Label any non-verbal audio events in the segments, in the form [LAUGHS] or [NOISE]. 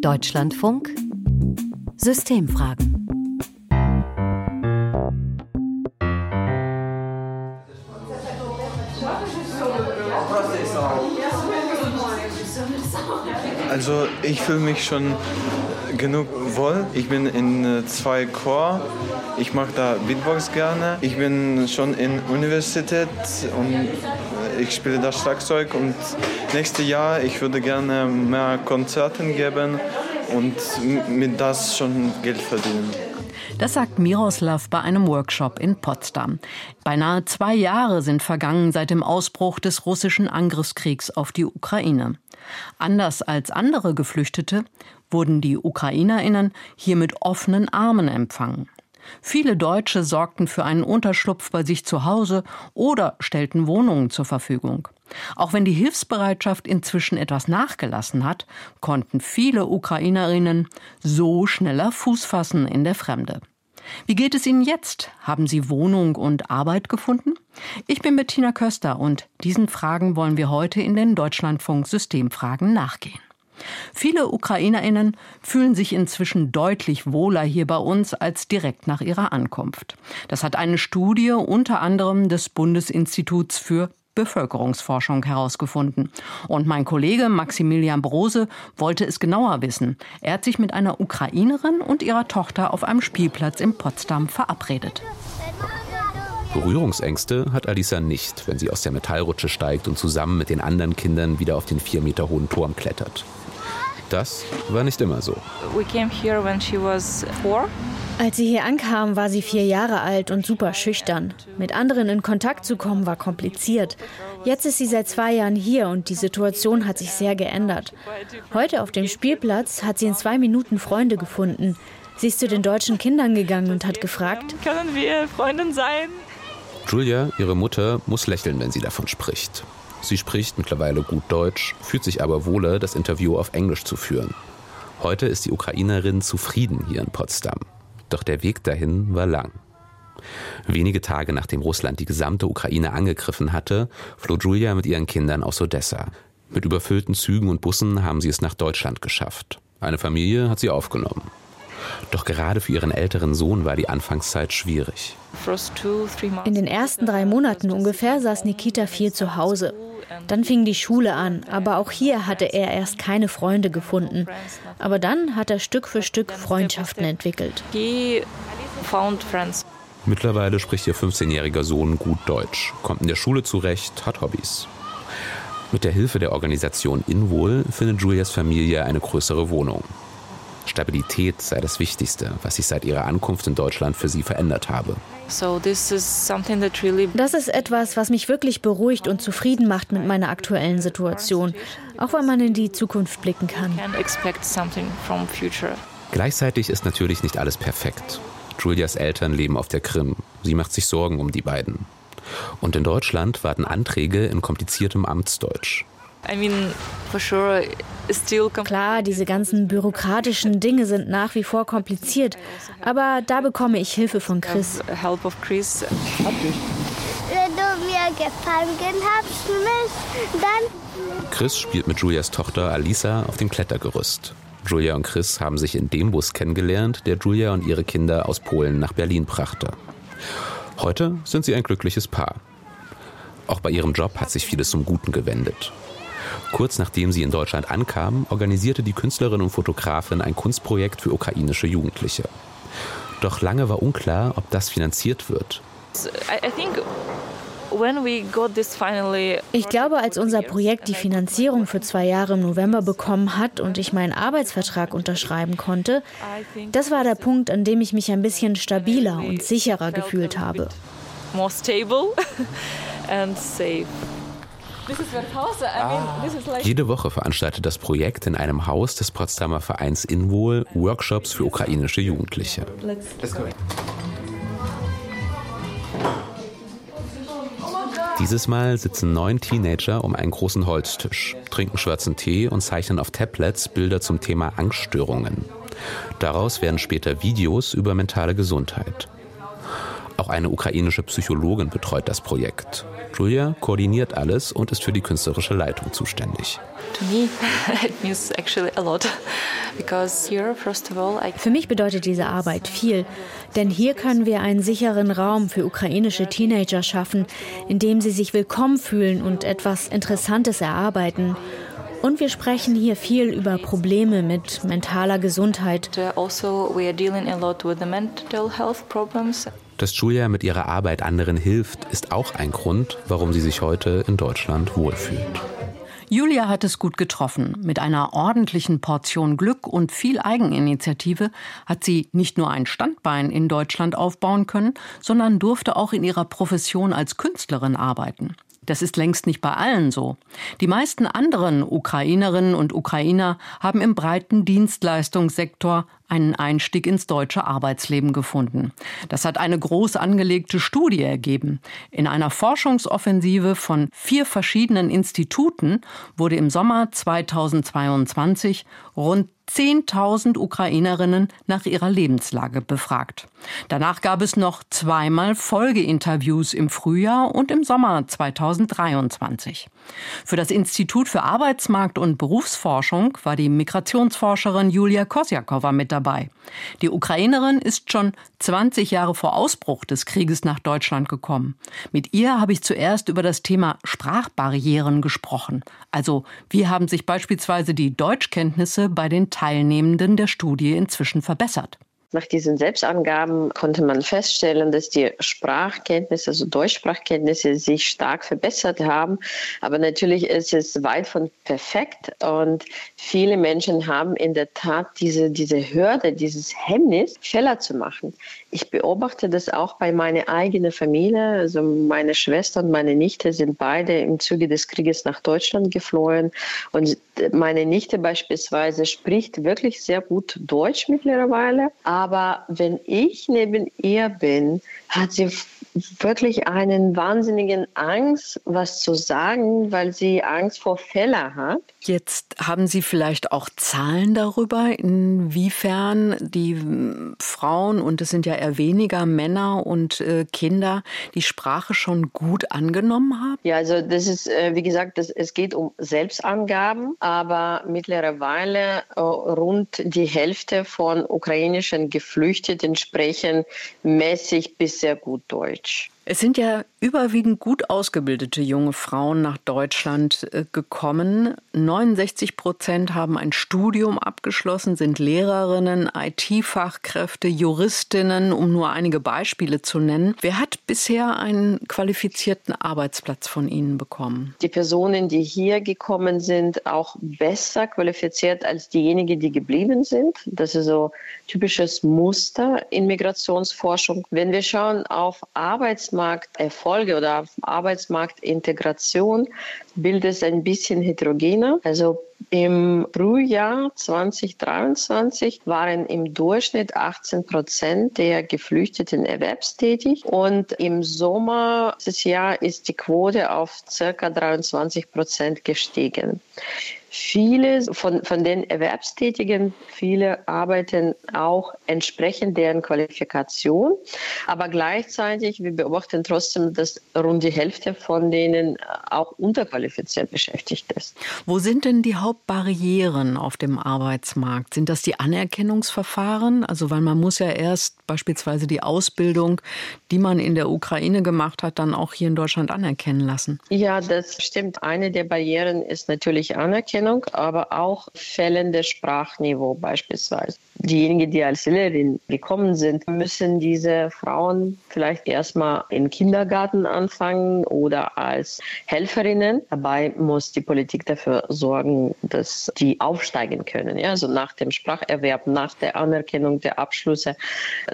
Deutschlandfunk Systemfragen Also ich fühle mich schon genug wohl. Ich bin in äh, zwei Chor. Ich mache da Beatbox gerne. Ich bin schon in Universität und äh, ich spiele das Schlagzeug und nächstes Jahr ich würde gerne mehr Konzerten geben und mit das schon Geld verdienen. Das sagt Miroslav bei einem Workshop in Potsdam. Beinahe zwei Jahre sind vergangen seit dem Ausbruch des russischen Angriffskriegs auf die Ukraine. Anders als andere Geflüchtete wurden die Ukrainerinnen hier mit offenen Armen empfangen. Viele Deutsche sorgten für einen Unterschlupf bei sich zu Hause oder stellten Wohnungen zur Verfügung. Auch wenn die Hilfsbereitschaft inzwischen etwas nachgelassen hat, konnten viele Ukrainerinnen so schneller Fuß fassen in der Fremde. Wie geht es Ihnen jetzt? Haben Sie Wohnung und Arbeit gefunden? Ich bin Bettina Köster und diesen Fragen wollen wir heute in den Deutschlandfunk Systemfragen nachgehen. Viele Ukrainerinnen fühlen sich inzwischen deutlich wohler hier bei uns als direkt nach ihrer Ankunft. Das hat eine Studie unter anderem des Bundesinstituts für Bevölkerungsforschung herausgefunden. Und mein Kollege Maximilian Brose wollte es genauer wissen. Er hat sich mit einer Ukrainerin und ihrer Tochter auf einem Spielplatz in Potsdam verabredet. Berührungsängste hat Alisa nicht, wenn sie aus der Metallrutsche steigt und zusammen mit den anderen Kindern wieder auf den vier Meter hohen Turm klettert. Das war nicht immer so. We came here when she was four. Als sie hier ankam, war sie vier Jahre alt und super schüchtern. Mit anderen in Kontakt zu kommen war kompliziert. Jetzt ist sie seit zwei Jahren hier und die Situation hat sich sehr geändert. Heute auf dem Spielplatz hat sie in zwei Minuten Freunde gefunden. Sie ist zu den deutschen Kindern gegangen und hat gefragt, können wir Freundin sein? Julia, ihre Mutter, muss lächeln, wenn sie davon spricht. Sie spricht mittlerweile gut Deutsch, fühlt sich aber wohler, das Interview auf Englisch zu führen. Heute ist die Ukrainerin zufrieden hier in Potsdam. Doch der Weg dahin war lang. Wenige Tage nachdem Russland die gesamte Ukraine angegriffen hatte, floh Julia mit ihren Kindern aus Odessa. Mit überfüllten Zügen und Bussen haben sie es nach Deutschland geschafft. Eine Familie hat sie aufgenommen. Doch gerade für ihren älteren Sohn war die Anfangszeit schwierig. In den ersten drei Monaten ungefähr saß Nikita viel zu Hause. Dann fing die Schule an, aber auch hier hatte er erst keine Freunde gefunden. Aber dann hat er Stück für Stück Freundschaften entwickelt. Mittlerweile spricht ihr 15-jähriger Sohn gut Deutsch, kommt in der Schule zurecht, hat Hobbys. Mit der Hilfe der Organisation Inwohl findet Julias Familie eine größere Wohnung. Stabilität sei das Wichtigste, was sich seit ihrer Ankunft in Deutschland für sie verändert habe. Das ist etwas, was mich wirklich beruhigt und zufrieden macht mit meiner aktuellen Situation, auch weil man in die Zukunft blicken kann. Gleichzeitig ist natürlich nicht alles perfekt. Julias Eltern leben auf der Krim. Sie macht sich Sorgen um die beiden. Und in Deutschland warten Anträge in kompliziertem Amtsdeutsch. Klar, diese ganzen bürokratischen Dinge sind nach wie vor kompliziert, aber da bekomme ich Hilfe von Chris. Wenn du mir gefangen hast, dann. Chris spielt mit Julias Tochter Alisa auf dem Klettergerüst. Julia und Chris haben sich in dem Bus kennengelernt, der Julia und ihre Kinder aus Polen nach Berlin brachte. Heute sind sie ein glückliches Paar. Auch bei ihrem Job hat sich vieles zum Guten gewendet. Kurz nachdem sie in Deutschland ankam, organisierte die Künstlerin und Fotografin ein Kunstprojekt für ukrainische Jugendliche. Doch lange war unklar, ob das finanziert wird. Ich glaube, als unser Projekt die Finanzierung für zwei Jahre im November bekommen hat und ich meinen Arbeitsvertrag unterschreiben konnte, das war der Punkt, an dem ich mich ein bisschen stabiler und sicherer gefühlt habe. [LAUGHS] Jede Woche veranstaltet das Projekt in einem Haus des Potsdamer Vereins Inwohl Workshops für ukrainische Jugendliche. Dieses Mal sitzen neun Teenager um einen großen Holztisch, trinken schwarzen Tee und zeichnen auf Tablets Bilder zum Thema Angststörungen. Daraus werden später Videos über mentale Gesundheit. Auch eine ukrainische Psychologin betreut das Projekt. Julia koordiniert alles und ist für die künstlerische Leitung zuständig. [LAUGHS] Für mich bedeutet diese Arbeit viel, denn hier können wir einen sicheren Raum für ukrainische Teenager schaffen, in dem sie sich willkommen fühlen und etwas Interessantes erarbeiten. Und wir sprechen hier viel über Probleme mit mentaler Gesundheit. Also, Dass Julia mit ihrer Arbeit anderen hilft, ist auch ein Grund, warum sie sich heute in Deutschland wohlfühlt. Julia hat es gut getroffen. Mit einer ordentlichen Portion Glück und viel Eigeninitiative hat sie nicht nur ein Standbein in Deutschland aufbauen können, sondern durfte auch in ihrer Profession als Künstlerin arbeiten. Das ist längst nicht bei allen so. Die meisten anderen Ukrainerinnen und Ukrainer haben im breiten Dienstleistungssektor einen Einstieg ins deutsche Arbeitsleben gefunden. Das hat eine groß angelegte Studie ergeben. In einer Forschungsoffensive von vier verschiedenen Instituten wurde im Sommer 2022 rund 10.000 Ukrainerinnen nach ihrer Lebenslage befragt. Danach gab es noch zweimal Folgeinterviews im Frühjahr und im Sommer 2023. Für das Institut für Arbeitsmarkt und Berufsforschung war die Migrationsforscherin Julia Kosjakova mit dabei. Die Ukrainerin ist schon 20 Jahre vor Ausbruch des Krieges nach Deutschland gekommen. Mit ihr habe ich zuerst über das Thema Sprachbarrieren gesprochen. Also, wie haben sich beispielsweise die Deutschkenntnisse bei den Teilnehmenden der Studie inzwischen verbessert? Nach diesen Selbstangaben konnte man feststellen, dass die Sprachkenntnisse, also Deutschsprachkenntnisse, sich stark verbessert haben. Aber natürlich ist es weit von perfekt und viele Menschen haben in der Tat diese, diese Hürde, dieses Hemmnis, Fehler zu machen. Ich beobachte das auch bei meiner eigenen Familie. Also meine Schwester und meine Nichte sind beide im Zuge des Krieges nach Deutschland geflohen. Und meine Nichte beispielsweise spricht wirklich sehr gut Deutsch mittlerweile. Wenn ich neben ihr bin, hat sie wirklich einen wahnsinnigen Angst, was zu sagen, weil sie Angst vor Fehler hat. Jetzt haben Sie vielleicht auch Zahlen darüber, inwiefern die Frauen, und es sind ja eher weniger Männer und äh, Kinder, die Sprache schon gut angenommen haben? Ja, also das ist, äh, wie gesagt, das, es geht um Selbstangaben, aber mittlerweile äh, rund die Hälfte von ukrainischen Geflüchteten sprechen mäßig bis sehr gut Deutsch. Es sind ja überwiegend gut ausgebildete junge Frauen nach Deutschland äh, gekommen. 69 Prozent haben ein Studium abgeschlossen, sind Lehrerinnen, IT-Fachkräfte, Juristinnen, um nur einige Beispiele zu nennen. Wer hat bisher einen qualifizierten Arbeitsplatz von Ihnen bekommen? Die Personen, die hier gekommen sind, auch besser qualifiziert als diejenigen, die geblieben sind. Das ist so typisches Muster in Migrationsforschung. Wenn wir schauen auf Arbeitsmarkterfolge oder Arbeitsmarktintegration, bildet es ein bisschen heterogener. Also im Frühjahr 2023 waren im Durchschnitt 18 Prozent der Geflüchteten erwerbstätig und im Sommer dieses Jahr ist die Quote auf circa 23 Prozent gestiegen. Viele von, von den Erwerbstätigen, viele arbeiten auch entsprechend deren Qualifikation, aber gleichzeitig, wir beobachten trotzdem, dass rund die Hälfte von denen auch unterqualifiziert beschäftigt ist. Wo sind denn die Hauptbarrieren auf dem Arbeitsmarkt? Sind das die Anerkennungsverfahren? Also, weil man muss ja erst beispielsweise die Ausbildung, die man in der Ukraine gemacht hat, dann auch hier in Deutschland anerkennen lassen. Ja, das stimmt. Eine der Barrieren ist natürlich Anerkennung. Anerkennung, aber auch fällendes Sprachniveau beispielsweise. Diejenigen, die als Lehrerin gekommen sind, müssen diese Frauen vielleicht erstmal im Kindergarten anfangen oder als Helferinnen. Dabei muss die Politik dafür sorgen, dass die aufsteigen können. Ja, also nach dem Spracherwerb, nach der Anerkennung der Abschlüsse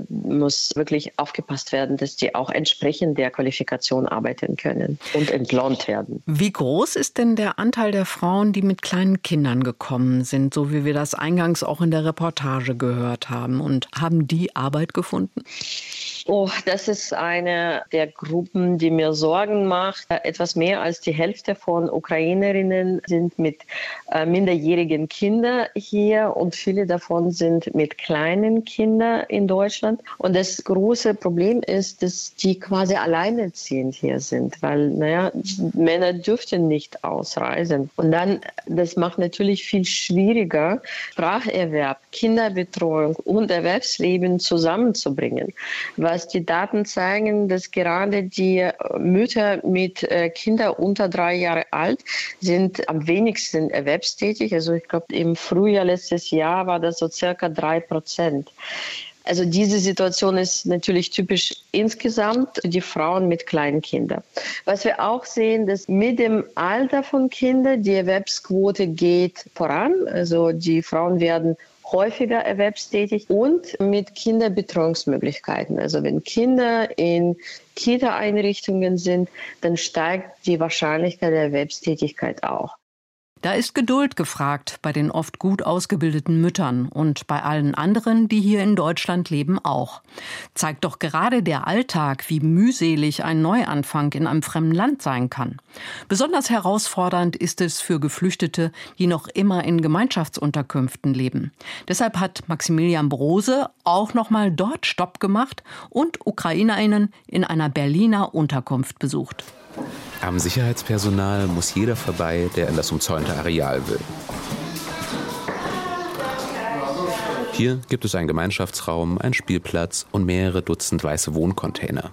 muss wirklich aufgepasst werden, dass die auch entsprechend der Qualifikation arbeiten können und entlohnt werden. Wie groß ist denn der Anteil der Frauen, die mit kleinen Kindern gekommen sind, so wie wir das eingangs auch in der Reportage gehört haben? Und haben die Arbeit gefunden? Oh, das ist eine der Gruppen, die mir Sorgen macht. Etwas mehr als die Hälfte von Ukrainerinnen sind mit äh, minderjährigen Kindern hier und viele davon sind mit kleinen Kindern in Deutschland. Und das große Problem ist, dass die quasi alleinerziehend hier sind, weil, naja, Männer dürften nicht ausreisen. Und dann, das macht natürlich viel schwieriger, Spracherwerb, Kinderbetreuung und Erwerbsleben zusammenzubringen. Weil was die Daten zeigen, dass gerade die Mütter mit äh, Kindern unter drei Jahre alt sind am wenigsten erwerbstätig. Also ich glaube, im Frühjahr letztes Jahr war das so circa drei Prozent. Also diese Situation ist natürlich typisch insgesamt für die Frauen mit kleinen Kindern. Was wir auch sehen, dass mit dem Alter von Kindern die Erwerbsquote geht voran. Also die Frauen werden häufiger erwerbstätig und mit Kinderbetreuungsmöglichkeiten. Also wenn Kinder in Kita-Einrichtungen sind, dann steigt die Wahrscheinlichkeit der Erwerbstätigkeit auch. Da ist Geduld gefragt bei den oft gut ausgebildeten Müttern und bei allen anderen, die hier in Deutschland leben, auch. Zeigt doch gerade der Alltag, wie mühselig ein Neuanfang in einem fremden Land sein kann. Besonders herausfordernd ist es für Geflüchtete, die noch immer in Gemeinschaftsunterkünften leben. Deshalb hat Maximilian Brose auch noch mal dort Stopp gemacht und Ukrainerinnen in einer Berliner Unterkunft besucht. Am Sicherheitspersonal muss jeder vorbei, der in das umzäunte Areal will. Hier gibt es einen Gemeinschaftsraum, einen Spielplatz und mehrere Dutzend weiße Wohncontainer.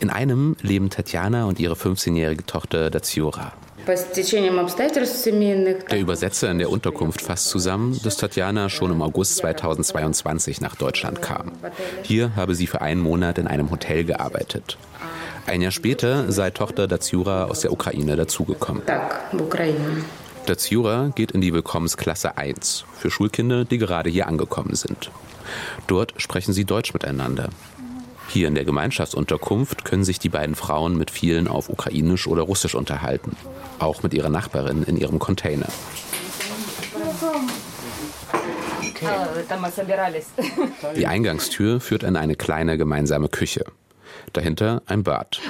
In einem leben Tatjana und ihre 15-jährige Tochter Daziora. Der Übersetzer in der Unterkunft fasst zusammen, dass Tatjana schon im August 2022 nach Deutschland kam. Hier habe sie für einen Monat in einem Hotel gearbeitet. Ein Jahr später sei Tochter Datsjura aus der Ukraine dazugekommen. Datsjura geht in die Willkommensklasse 1 für Schulkinder, die gerade hier angekommen sind. Dort sprechen sie Deutsch miteinander. Hier in der Gemeinschaftsunterkunft können sich die beiden Frauen mit vielen auf Ukrainisch oder Russisch unterhalten. Auch mit ihrer Nachbarin in ihrem Container. Die Eingangstür führt in eine kleine gemeinsame Küche. Dahinter ein Bad.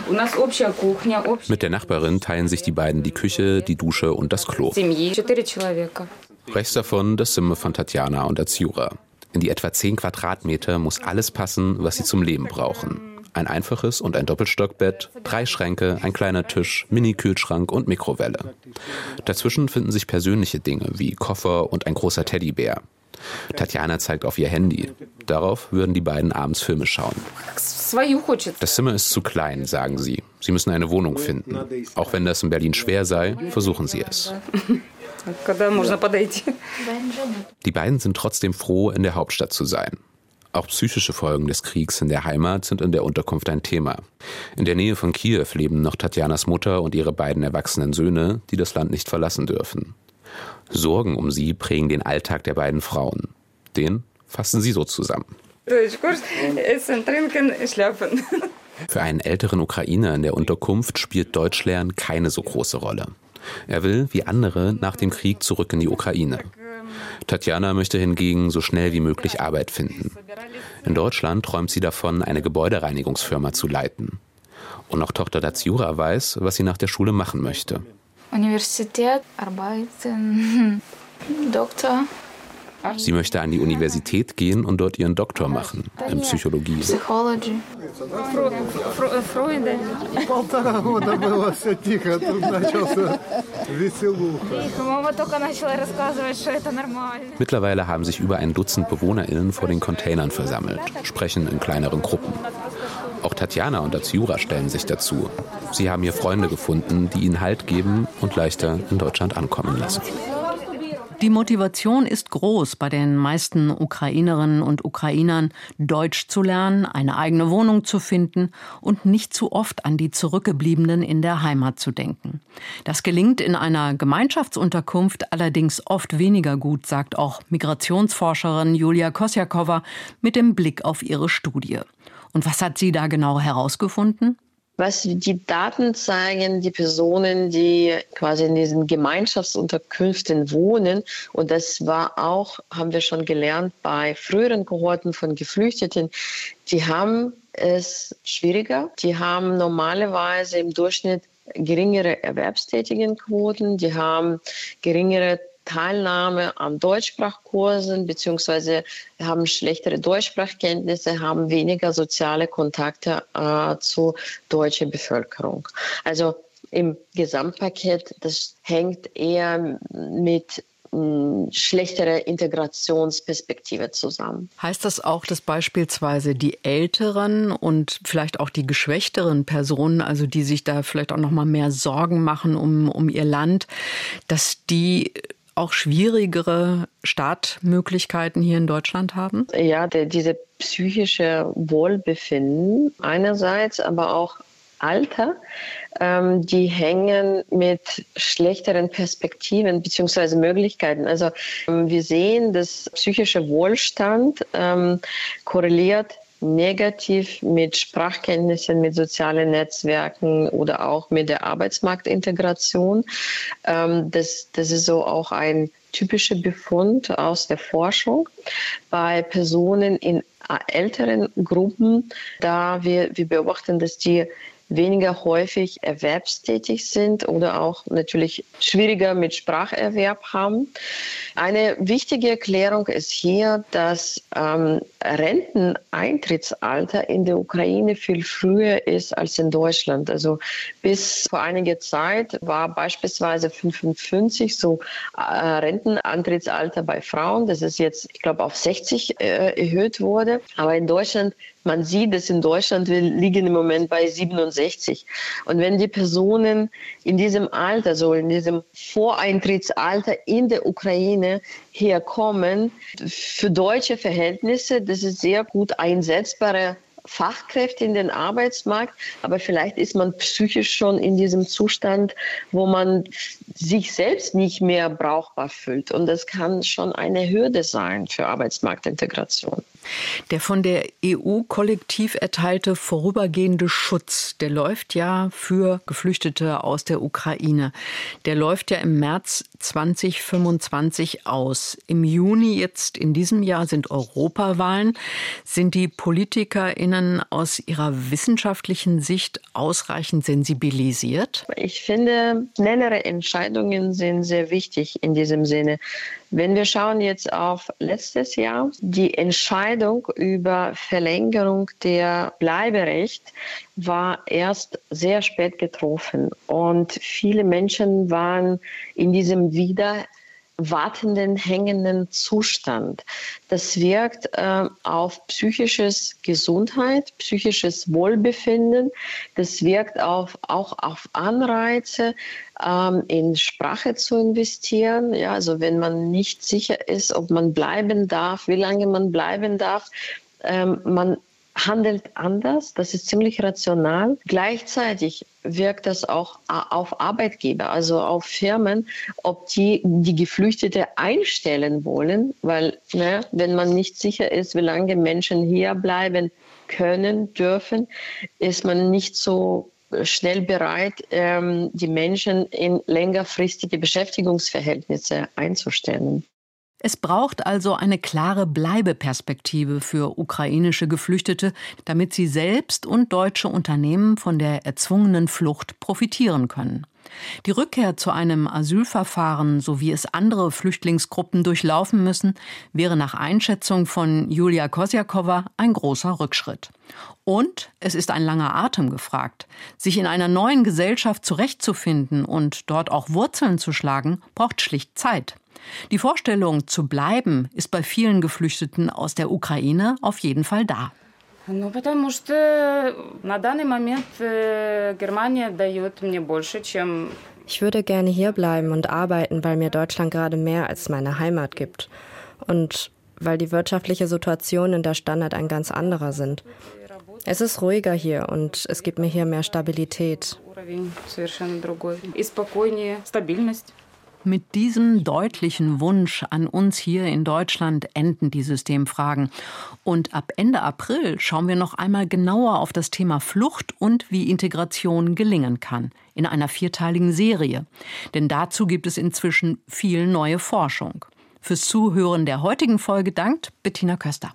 Mit der Nachbarin teilen sich die beiden die Küche, die Dusche und das Klo. Rechts davon das Zimmer von Tatjana und Azura. In die etwa 10 Quadratmeter muss alles passen, was sie zum Leben brauchen. Ein einfaches und ein Doppelstockbett, drei Schränke, ein kleiner Tisch, Mini-Kühlschrank und Mikrowelle. Dazwischen finden sich persönliche Dinge wie Koffer und ein großer Teddybär. Tatjana zeigt auf ihr Handy. Darauf würden die beiden abends Filme schauen. Das Zimmer ist zu klein, sagen sie. Sie müssen eine Wohnung finden. Auch wenn das in Berlin schwer sei, versuchen sie es. Die beiden sind trotzdem froh, in der Hauptstadt zu sein. Auch psychische Folgen des Kriegs in der Heimat sind in der Unterkunft ein Thema. In der Nähe von Kiew leben noch Tatjanas Mutter und ihre beiden erwachsenen Söhne, die das Land nicht verlassen dürfen. Sorgen um sie prägen den Alltag der beiden Frauen. Den fassen sie so zusammen. Essen, trinken, schlafen. Für einen älteren Ukrainer in der Unterkunft spielt Deutschlernen keine so große Rolle. Er will, wie andere, nach dem Krieg zurück in die Ukraine. Tatjana möchte hingegen so schnell wie möglich Arbeit finden. In Deutschland träumt sie davon, eine Gebäudereinigungsfirma zu leiten. Und auch Tochter Datsjura weiß, was sie nach der Schule machen möchte. Universität, arbeiten, Doktor. Sie möchte an die Universität gehen und dort ihren Doktor machen in Psychologie. Psychology. Mittlerweile haben sich über ein Dutzend BewohnerInnen vor den Containern versammelt, sprechen in kleineren Gruppen. Auch Tatjana und Aziura stellen sich dazu. Sie haben hier Freunde gefunden, die ihnen Halt geben und leichter in Deutschland ankommen lassen. Die Motivation ist groß bei den meisten Ukrainerinnen und Ukrainern, Deutsch zu lernen, eine eigene Wohnung zu finden und nicht zu oft an die Zurückgebliebenen in der Heimat zu denken. Das gelingt in einer Gemeinschaftsunterkunft allerdings oft weniger gut, sagt auch Migrationsforscherin Julia Kosjakova mit dem Blick auf ihre Studie. Und was hat sie da genau herausgefunden? Was die Daten zeigen, die Personen, die quasi in diesen Gemeinschaftsunterkünften wohnen, und das war auch, haben wir schon gelernt, bei früheren Kohorten von Geflüchteten, die haben es schwieriger. Die haben normalerweise im Durchschnitt geringere Erwerbstätigenquoten, die haben geringere Teilnahme an Deutschsprachkursen beziehungsweise haben schlechtere Deutschsprachkenntnisse, haben weniger soziale Kontakte äh, zur deutschen Bevölkerung. Also im Gesamtpaket, das hängt eher mit schlechtere Integrationsperspektive zusammen. Heißt das auch, dass beispielsweise die älteren und vielleicht auch die geschwächteren Personen, also die sich da vielleicht auch noch mal mehr Sorgen machen um, um ihr Land, dass die auch schwierigere Startmöglichkeiten hier in Deutschland haben? Ja, der, diese psychische Wohlbefinden einerseits, aber auch Alter, ähm, die hängen mit schlechteren Perspektiven bzw. Möglichkeiten. Also ähm, wir sehen, dass psychischer Wohlstand ähm, korreliert negativ mit Sprachkenntnissen, mit sozialen Netzwerken oder auch mit der Arbeitsmarktintegration. Ähm, das, das ist so auch ein typischer Befund aus der Forschung bei Personen in älteren Gruppen, da wir, wir beobachten, dass die weniger häufig erwerbstätig sind oder auch natürlich schwieriger mit Spracherwerb haben. Eine wichtige Erklärung ist hier, dass ähm, Renteneintrittsalter in der Ukraine viel früher ist als in Deutschland. Also bis vor einiger Zeit war beispielsweise 55 so äh, Renteneintrittsalter bei Frauen. Das ist jetzt, ich glaube, auf 60 äh, erhöht wurde. Aber in Deutschland man sieht dass in Deutschland, wir liegen im Moment bei 67. Und wenn die Personen in diesem Alter, so in diesem Voreintrittsalter in der Ukraine herkommen, für deutsche Verhältnisse, das ist sehr gut einsetzbare Fachkräfte in den Arbeitsmarkt, aber vielleicht ist man psychisch schon in diesem Zustand, wo man sich selbst nicht mehr brauchbar fühlt. Und das kann schon eine Hürde sein für Arbeitsmarktintegration. Der von der EU kollektiv erteilte vorübergehende Schutz, der läuft ja für Geflüchtete aus der Ukraine. Der läuft ja im März 2025 aus. Im Juni jetzt in diesem Jahr sind Europawahlen. Sind die PolitikerInnen aus ihrer wissenschaftlichen Sicht ausreichend sensibilisiert? Ich finde, schnellere Entscheidungen sind sehr wichtig in diesem Sinne. Wenn wir schauen jetzt auf letztes Jahr, die Entscheidung über Verlängerung der Bleiberecht war erst sehr spät getroffen. Und viele Menschen waren in diesem wieder wartenden, hängenden Zustand. Das wirkt äh, auf psychisches Gesundheit, psychisches Wohlbefinden. Das wirkt auf, auch auf Anreize, ähm, in Sprache zu investieren. Ja, also wenn man nicht sicher ist, ob man bleiben darf, wie lange man bleiben darf, ähm, man handelt anders, das ist ziemlich rational. Gleichzeitig wirkt das auch auf Arbeitgeber, also auf Firmen, ob die die Geflüchtete einstellen wollen, weil ne, wenn man nicht sicher ist, wie lange Menschen hier bleiben können, dürfen, ist man nicht so schnell bereit, ähm, die Menschen in längerfristige Beschäftigungsverhältnisse einzustellen. Es braucht also eine klare Bleibeperspektive für ukrainische Geflüchtete, damit sie selbst und deutsche Unternehmen von der erzwungenen Flucht profitieren können. Die Rückkehr zu einem Asylverfahren, so wie es andere Flüchtlingsgruppen durchlaufen müssen, wäre nach Einschätzung von Julia Kosjakova ein großer Rückschritt. Und es ist ein langer Atem gefragt. Sich in einer neuen Gesellschaft zurechtzufinden und dort auch Wurzeln zu schlagen, braucht schlicht Zeit. Die Vorstellung zu bleiben ist bei vielen Geflüchteten aus der Ukraine auf jeden Fall da. Ну, потому что на данный момент Германия дает мне больше, чем ich würde gerne hierbleiben und arbeiten, weil mir Deutschland gerade mehr als meine Heimat gibt. Und weil die wirtschaftliche Situation in der Standard ein ganz anderer sind. Es ist ruhiger hier und es gibt mir hier mehr Stabilität. Mit diesem deutlichen Wunsch an uns hier in Deutschland enden die Systemfragen. Und ab Ende April schauen wir noch einmal genauer auf das Thema Flucht und wie Integration gelingen kann. In einer vierteiligen Serie. Denn dazu gibt es inzwischen viel neue Forschung. Fürs Zuhören der heutigen Folge dankt Bettina Köster.